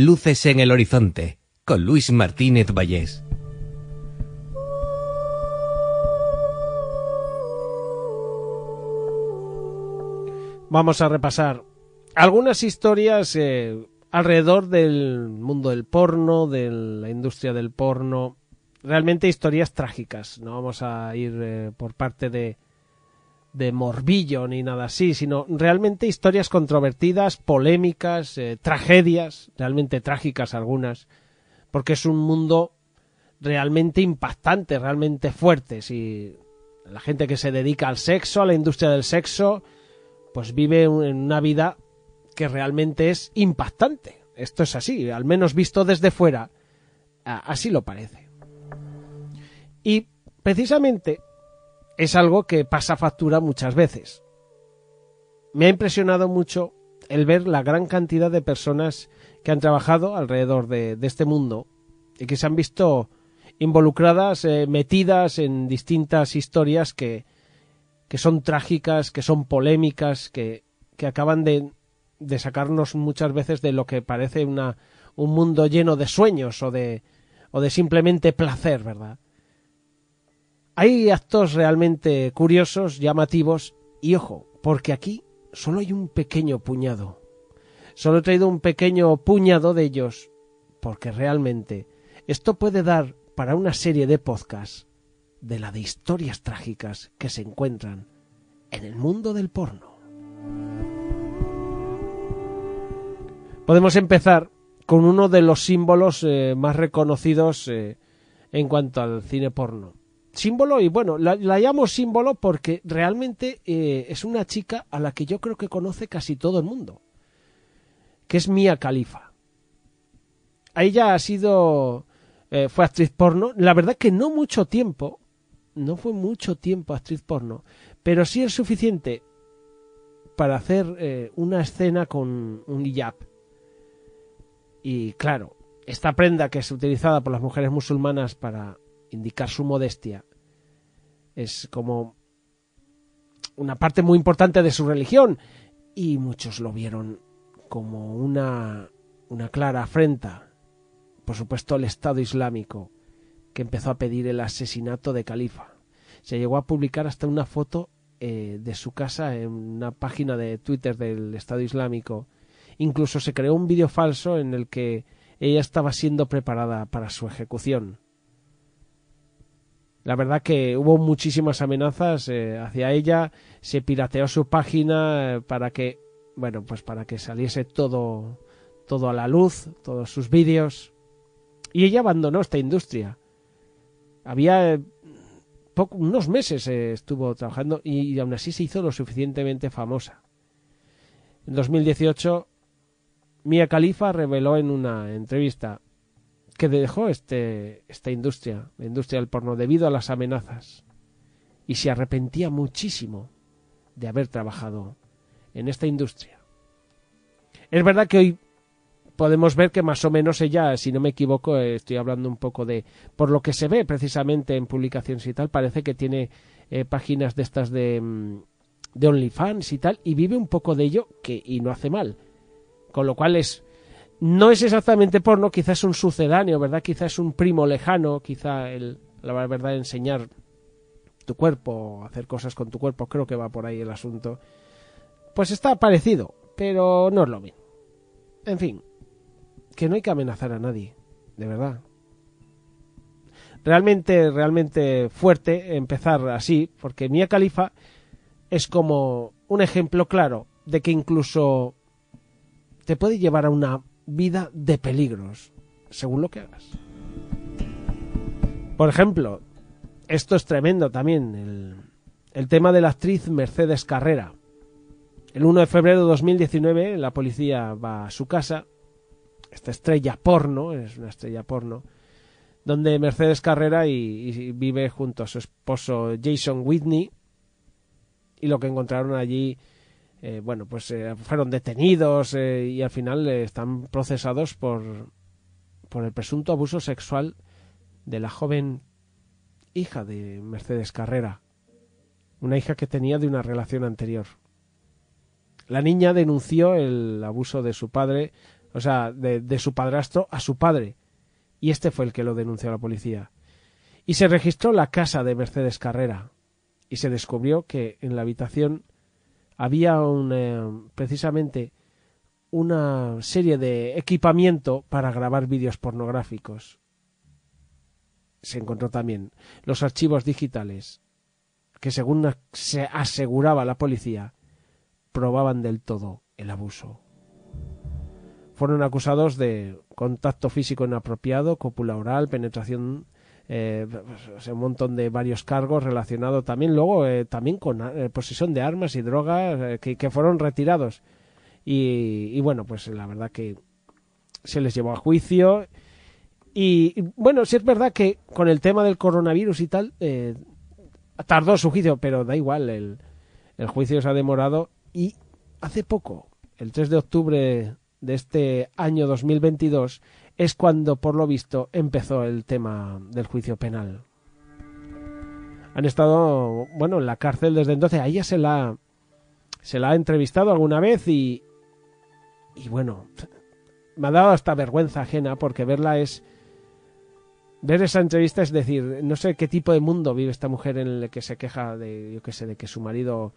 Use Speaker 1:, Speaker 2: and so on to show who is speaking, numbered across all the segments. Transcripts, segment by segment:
Speaker 1: Luces en el horizonte con Luis Martínez Vallés.
Speaker 2: Vamos a repasar algunas historias eh, alrededor del mundo del porno, de la industria del porno. Realmente historias trágicas. No vamos a ir eh, por parte de, de morbillo ni nada así, sino realmente historias controvertidas, polémicas, eh, tragedias, realmente trágicas algunas, porque es un mundo realmente impactante, realmente fuerte. Si la gente que se dedica al sexo, a la industria del sexo, pues vive en una vida que realmente es impactante. Esto es así, al menos visto desde fuera, así lo parece. Y precisamente es algo que pasa factura muchas veces. Me ha impresionado mucho el ver la gran cantidad de personas que han trabajado alrededor de, este mundo y que se han visto involucradas, eh, metidas en distintas historias que, que son trágicas, que son polémicas, que, que acaban de, de, sacarnos muchas veces de lo que parece una, un mundo lleno de sueños o de, o de simplemente placer, ¿verdad? Hay actos realmente curiosos, llamativos, y ojo, porque aquí solo hay un pequeño puñado. Solo he traído un pequeño puñado de ellos, porque realmente esto puede dar para una serie de podcasts de la de historias trágicas que se encuentran en el mundo del porno. Podemos empezar con uno de los símbolos eh, más reconocidos eh, en cuanto al cine porno. Símbolo, y bueno, la, llamo símbolo porque realmente eh, es una chica a la que yo creo que conoce casi todo el mundo, que es Mia Khalifa. Ella ha sido, fue actriz porno, la verdad que no mucho tiempo, no fue mucho tiempo actriz porno, pero sí es suficiente para hacer eh, una escena con un hijab. Y claro, esta prenda que es utilizada por las mujeres musulmanas para indicar su modestia es como una parte muy importante de su religión y muchos lo vieron como una, una clara afrenta, por supuesto, al Estado Islámico que empezó a pedir el asesinato de Califa. Se llegó a publicar hasta una foto eh, de su casa en una página de Twitter del Estado Islámico. Incluso se creó un vídeo falso en el que ella estaba siendo preparada para su ejecución. La verdad que hubo muchísimas amenazas eh, hacia ella, se pirateó su página eh, para que, bueno, pues para que saliese todo, todo a la luz, todos sus vídeos. Y ella abandonó esta industria había eh, unos meses estuvo trabajando y, aún así se hizo lo suficientemente famosa. En 2018, Mia Khalifa reveló en una entrevista que dejó este, esta industria, la industria del porno, debido a las amenazas y se arrepentía muchísimo de haber trabajado en esta industria. Es verdad que hoy podemos ver que más o menos ella, si no me equivoco, eh, estoy hablando un poco de, por lo que se ve precisamente en publicaciones y tal, parece que tiene eh, páginas de estas de, mm, de OnlyFans y tal, y vive un poco de ello que, y no hace mal. Con lo cual es, no es exactamente porno, quizás es un sucedáneo, ¿verdad? Quizás es un primo lejano, quizá el, la verdad, enseñar tu cuerpo, hacer cosas con tu cuerpo, creo que va por ahí el asunto. Pues está parecido, pero no es lo mismo. En fin, que no hay que amenazar a nadie, de verdad. Realmente, realmente fuerte empezar así, porque Mia Khalifa es como un ejemplo claro de que incluso te puede llevar a una vida de peligros, según lo que hagas. Por ejemplo, esto es tremendo también, el, el tema de la actriz Mercedes Carrera. El 1 de febrero de 2019 la policía va a su casa esta estrella porno, es una estrella porno, donde Mercedes Carrera y, vive junto a su esposo Jason Whitney y lo que encontraron allí eh, bueno pues eh, fueron detenidos eh, y al final están procesados por por el presunto abuso sexual de la joven hija de Mercedes Carrera una hija que tenía de una relación anterior la niña denunció el abuso de su padre o sea de su padrastro a su padre y este fue el que lo denunció a la policía. Y se registró la casa de Mercedes Carrera y se descubrió que en la habitación había un, eh, precisamente una serie de equipamiento para grabar vídeos pornográficos. Se encontró también los archivos digitales que según se aseguraba la policía probaban del todo el abuso fueron acusados de contacto físico inapropiado, cópula oral, penetración, eh, pues, un montón de varios cargos relacionados también luego eh, también con eh, posesión de armas y drogas que, fueron retirados. Y, bueno pues la verdad que se les llevó a juicio. Y, bueno sí es verdad que con el tema del coronavirus y tal tardó su juicio pero da igual el, el juicio se ha demorado. Y hace poco el 3 de octubre de este año 2022 es cuando, por lo visto, empezó el tema del juicio penal. Han estado, bueno, en la cárcel desde entonces. A ella se la, se la ha entrevistado alguna vez y, y bueno, me ha dado hasta vergüenza ajena porque verla es ver esa entrevista es decir, no sé qué tipo de mundo vive esta mujer en el que se queja de, yo qué sé, de que su marido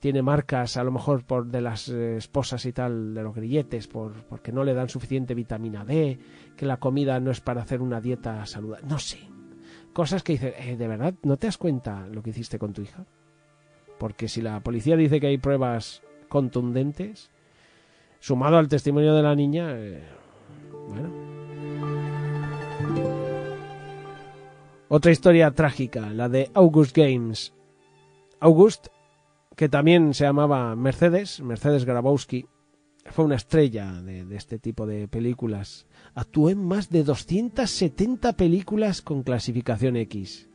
Speaker 2: tiene marcas a lo mejor por de las eh, esposas y tal de los grilletes por porque no le dan suficiente vitamina D que la comida no es para hacer una dieta saludable no sé. Cosas que dice eh, de verdad no te das cuenta lo que hiciste con tu hija porque si la policía dice que hay pruebas contundentes sumado al testimonio de la niña eh, bueno. Otra historia trágica la de August Games. August que también se llamaba Mercedes, Mercedes Grabowski, fue una estrella de, este tipo de películas. Actuó en más de 270 películas con clasificación X.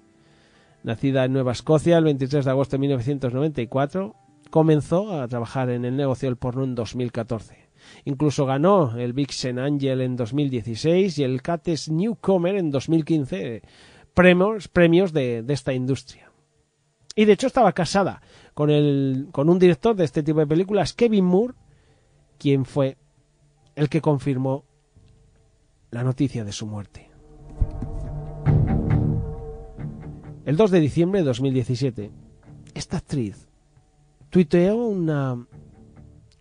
Speaker 2: Nacida en Nueva Escocia el 23 de agosto de 1994, comenzó a trabajar en el negocio del porno en 2014. Incluso ganó el Vixen Angel en 2016 y el Cates Newcomer en 2015, premios, premios de esta industria. Y de hecho estaba casada con, el, con un director de este tipo de películas, Kevin Moore, quien fue el que confirmó la noticia de su muerte. El 2 de diciembre de 2017, esta actriz tuiteó una,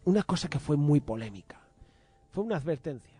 Speaker 2: una cosa que fue muy polémica. Fue una advertencia.